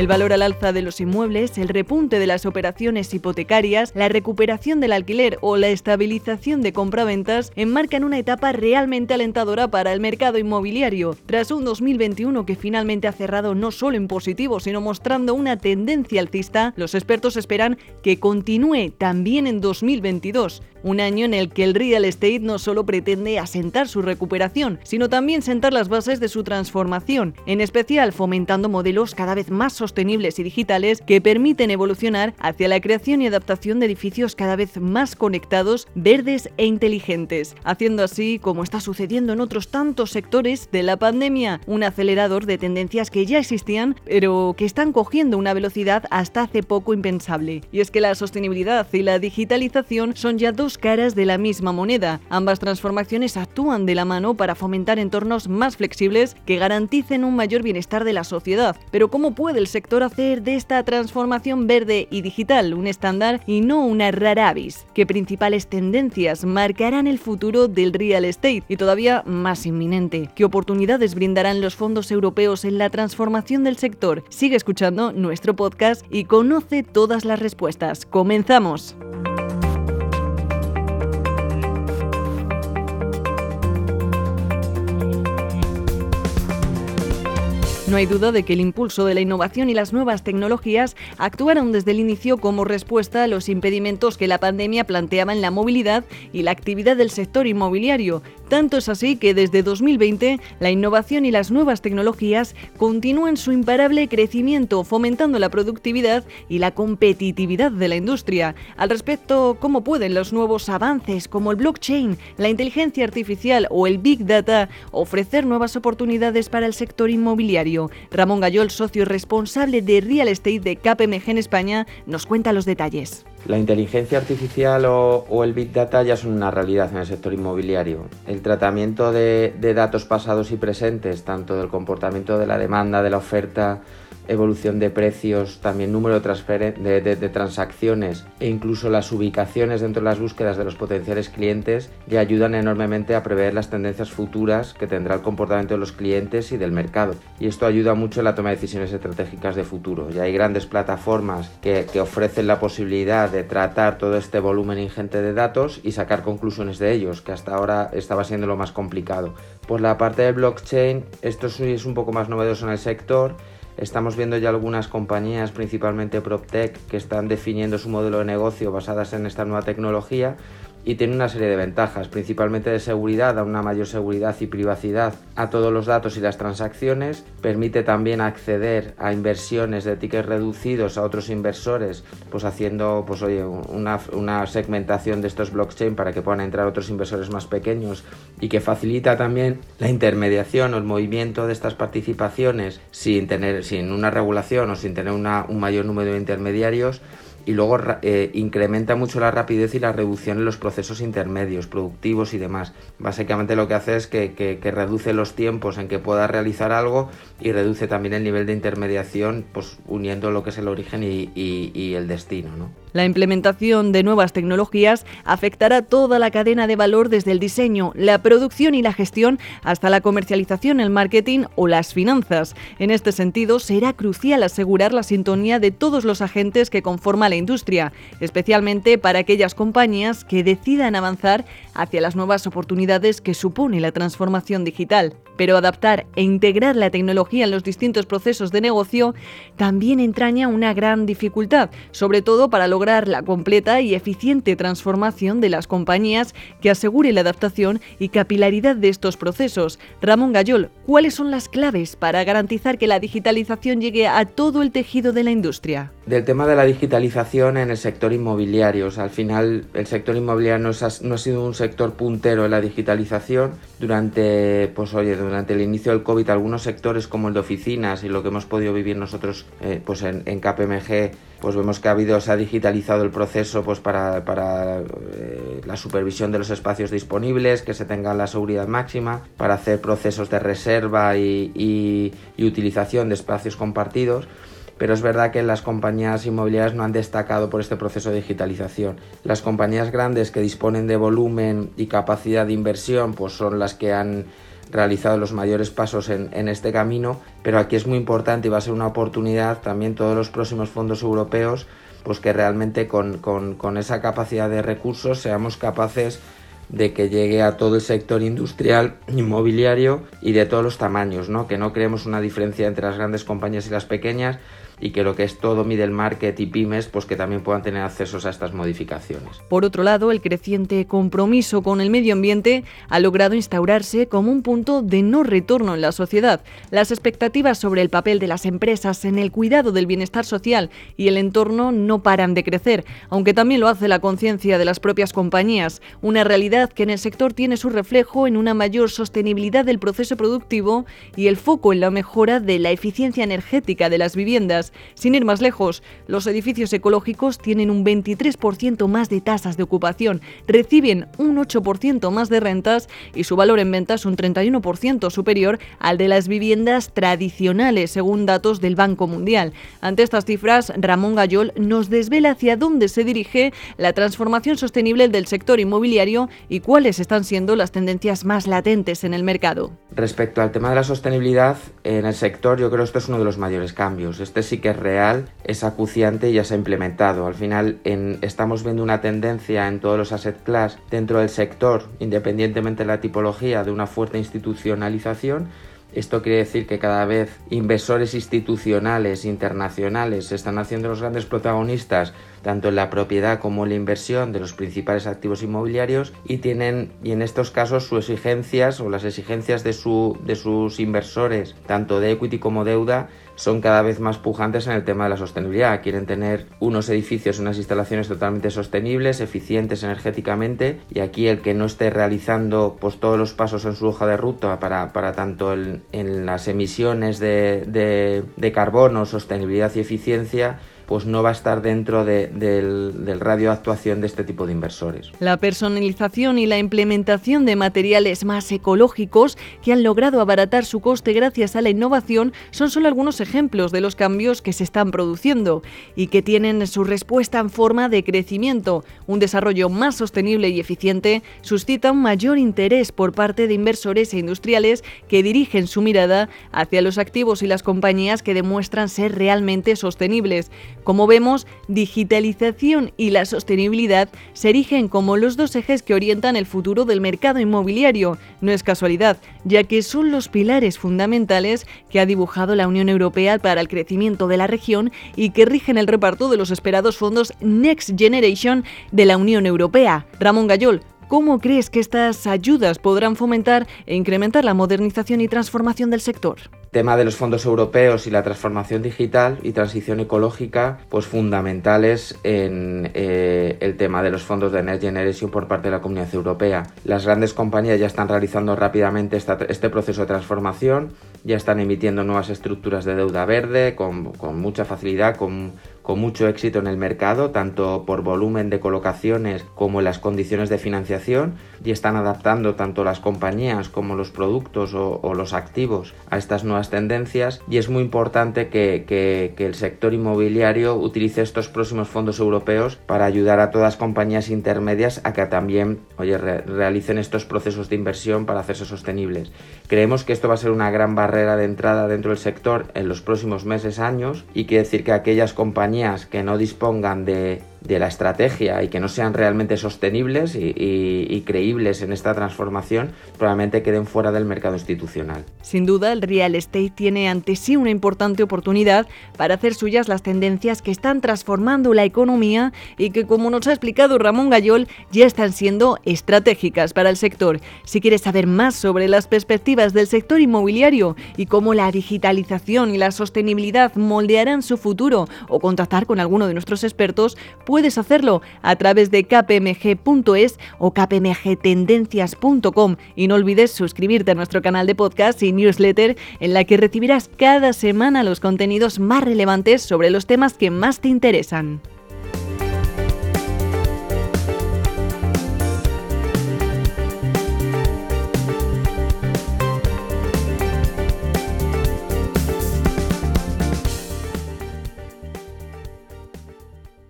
El valor al alza de los inmuebles, el repunte de las operaciones hipotecarias, la recuperación del alquiler o la estabilización de compraventas enmarcan una etapa realmente alentadora para el mercado inmobiliario. Tras un 2021 que finalmente ha cerrado no solo en positivo, sino mostrando una tendencia alcista, los expertos esperan que continúe también en 2022. Un año en el que el real estate no solo pretende asentar su recuperación, sino también sentar las bases de su transformación, en especial fomentando modelos cada vez más sostenibles y digitales que permiten evolucionar hacia la creación y adaptación de edificios cada vez más conectados, verdes e inteligentes, haciendo así, como está sucediendo en otros tantos sectores de la pandemia, un acelerador de tendencias que ya existían, pero que están cogiendo una velocidad hasta hace poco impensable. Y es que la sostenibilidad y la digitalización son ya dos caras de la misma moneda. Ambas transformaciones actúan de la mano para fomentar entornos más flexibles que garanticen un mayor bienestar de la sociedad. Pero ¿cómo puede el sector hacer de esta transformación verde y digital un estándar y no una rara avis? ¿Qué principales tendencias marcarán el futuro del real estate y todavía más inminente? ¿Qué oportunidades brindarán los fondos europeos en la transformación del sector? Sigue escuchando nuestro podcast y conoce todas las respuestas. ¡Comenzamos! No hay duda de que el impulso de la innovación y las nuevas tecnologías actuaron desde el inicio como respuesta a los impedimentos que la pandemia planteaba en la movilidad y la actividad del sector inmobiliario. Tanto es así que desde 2020 la innovación y las nuevas tecnologías continúan su imparable crecimiento, fomentando la productividad y la competitividad de la industria. Al respecto, ¿cómo pueden los nuevos avances como el blockchain, la inteligencia artificial o el big data ofrecer nuevas oportunidades para el sector inmobiliario? Ramón Gayol, socio responsable de Real Estate de KPMG en España, nos cuenta los detalles. La inteligencia artificial o, el Big Data ya son una realidad en el sector inmobiliario. El tratamiento de datos pasados y presentes, tanto del comportamiento de la demanda, de la oferta, evolución de precios, también número de, de, transacciones e incluso las ubicaciones dentro de las búsquedas de los potenciales clientes le ayudan enormemente a prever las tendencias futuras que tendrá el comportamiento de los clientes y del mercado. Y esto ayuda mucho en la toma de decisiones estratégicas de futuro. Ya hay grandes plataformas que, que ofrecen la posibilidad de tratar todo este volumen ingente de datos y sacar conclusiones de ellos, que hasta ahora estaba siendo lo más complicado. Por la parte de blockchain, esto es un poco más novedoso en el sector Estamos viendo ya algunas compañías, principalmente PropTech, que están definiendo su modelo de negocio basadas en esta nueva tecnología y tiene una serie de ventajas, principalmente de seguridad, da una mayor seguridad y privacidad a todos los datos y las transacciones, permite también acceder a inversiones de tickets reducidos a otros inversores, pues haciendo pues oye, una, una segmentación de estos blockchain para que puedan entrar otros inversores más pequeños y que facilita también la intermediación o el movimiento de estas participaciones sin tener sin una regulación o sin tener una, un mayor número de intermediarios y luego eh, incrementa mucho la rapidez y la reducción en los procesos intermedios, productivos y demás. Básicamente lo que hace es que, que, reduce los tiempos en que pueda realizar algo y reduce también el nivel de intermediación, pues uniendo lo que es el origen y, y el destino. ¿no? La implementación de nuevas tecnologías afectará toda la cadena de valor desde el diseño, la producción y la gestión hasta la comercialización, el marketing o las finanzas. En este sentido, será crucial asegurar la sintonía de todos los agentes que conforman la industria, especialmente para aquellas compañías que decidan avanzar hacia las nuevas oportunidades que supone la transformación digital. Pero adaptar e integrar la tecnología en los distintos procesos de negocio también entraña una gran dificultad, sobre todo para lograr la completa y eficiente transformación de las compañías que asegure la adaptación y capilaridad de estos procesos. Ramón Gayol, ¿cuáles son las claves para garantizar que la digitalización llegue a todo el tejido de la industria? Del tema de la digitalización en el sector inmobiliario, al final el sector inmobiliario no, ha sido un sector puntero en la digitalización. Durante, pues, oye, durante el inicio del COVID, algunos sectores como el de oficinas y lo que hemos podido vivir nosotros eh, pues en, en KPMG pues vemos que ha habido, se ha digitalizado el proceso pues para, para eh, la supervisión de los espacios disponibles, que se tenga la seguridad máxima, para hacer procesos de reserva y, y utilización de espacios compartidos pero es verdad que las compañías inmobiliarias no han destacado por este proceso de digitalización. Las compañías grandes que disponen de volumen y capacidad de inversión pues son las que han realizado los mayores pasos en, este camino, pero aquí es muy importante y va a ser una oportunidad también todos los próximos fondos europeos, pues que realmente con, con esa capacidad de recursos seamos capaces de que llegue a todo el sector industrial, inmobiliario y de todos los tamaños, ¿no? que no creemos una diferencia entre las grandes compañías y las pequeñas, y que lo que es todo middle market y pymes, pues que también puedan tener accesos a estas modificaciones. Por otro lado, el creciente compromiso con el medio ambiente ha logrado instaurarse como un punto de no retorno en la sociedad. Las expectativas sobre el papel de las empresas en el cuidado del bienestar social y el entorno no paran de crecer, aunque también lo hace la conciencia de las propias compañías, una realidad que en el sector tiene su reflejo en una mayor sostenibilidad del proceso productivo y el foco en la mejora de la eficiencia energética de las viviendas sin ir más lejos, los edificios ecológicos tienen un 23% más de tasas de ocupación, reciben un 8% más de rentas y su valor en venta es un 31% superior al de las viviendas tradicionales, según datos del Banco Mundial. Ante estas cifras, Ramón Gayol nos desvela hacia dónde se dirige la transformación sostenible del sector inmobiliario y cuáles están siendo las tendencias más latentes en el mercado. Respecto al tema de la sostenibilidad en el sector, yo creo que esto es uno de los mayores cambios. Este sí que es real, es acuciante y ya se ha implementado. Al final estamos viendo una tendencia en todos los asset class dentro del sector, independientemente de la tipología, de una fuerte institucionalización esto quiere decir que cada vez inversores institucionales, internacionales, se están haciendo los grandes protagonistas tanto en la propiedad como en la inversión de los principales activos inmobiliarios y tienen y en estos casos sus exigencias o las exigencias de, su, de sus inversores, tanto de equity como deuda, son cada vez más pujantes en el tema de la sostenibilidad. Quieren tener unos edificios, unas instalaciones totalmente sostenibles, eficientes energéticamente y aquí el que no esté realizando pues, todos los pasos en su hoja de ruta para, para tanto en, en las emisiones de, de, de carbono, sostenibilidad y eficiencia, pues no va a estar dentro del, radio de actuación de este tipo de inversores. La personalización y la implementación de materiales más ecológicos que han logrado abaratar su coste gracias a la innovación son solo algunos ejemplos de los cambios que se están produciendo y que tienen su respuesta en forma de crecimiento. Un desarrollo más sostenible y eficiente suscita un mayor interés por parte de inversores e industriales que dirigen su mirada hacia los activos y las compañías que demuestran ser realmente sostenibles. Como vemos, digitalización y la sostenibilidad se erigen como los dos ejes que orientan el futuro del mercado inmobiliario. No es casualidad, ya que son los pilares fundamentales que ha dibujado la Unión Europea para el crecimiento de la región y que rigen el reparto de los esperados fondos Next Generation de la Unión Europea. Ramón Gayol, ¿Cómo crees que estas ayudas podrán fomentar e incrementar la modernización y transformación del sector? tema de los fondos europeos y la transformación digital y transición ecológica, pues fundamentales en eh, el tema de los fondos de Next Generation por parte de la Comunidad Europea. Las grandes compañías ya están realizando rápidamente este proceso de transformación, ya están emitiendo nuevas estructuras de deuda verde con, con mucha facilidad, con con mucho éxito en el mercado, tanto por volumen de colocaciones como en las condiciones de financiación, y están adaptando tanto las compañías como los productos o, los activos a estas nuevas tendencias. Y es muy importante que, el sector inmobiliario utilice estos próximos fondos europeos para ayudar a todas las compañías intermedias a que también oye, realicen estos procesos de inversión para hacerse sostenibles. Creemos que esto va a ser una gran barrera de entrada dentro del sector en los próximos meses, años, y quiere decir que aquellas compañías que no dispongan de de la estrategia y que no sean realmente sostenibles y, creíbles en esta transformación, probablemente queden fuera del mercado institucional. Sin duda, el real estate tiene ante sí una importante oportunidad para hacer suyas las tendencias que están transformando la economía y que, como nos ha explicado Ramón Gayol, ya están siendo estratégicas para el sector. Si quieres saber más sobre las perspectivas del sector inmobiliario y cómo la digitalización y la sostenibilidad moldearán su futuro o contactar con alguno de nuestros expertos, puedes hacerlo a través de kpmg.es o kpmgtendencias.com y no olvides suscribirte a nuestro canal de podcast y newsletter en la que recibirás cada semana los contenidos más relevantes sobre los temas que más te interesan.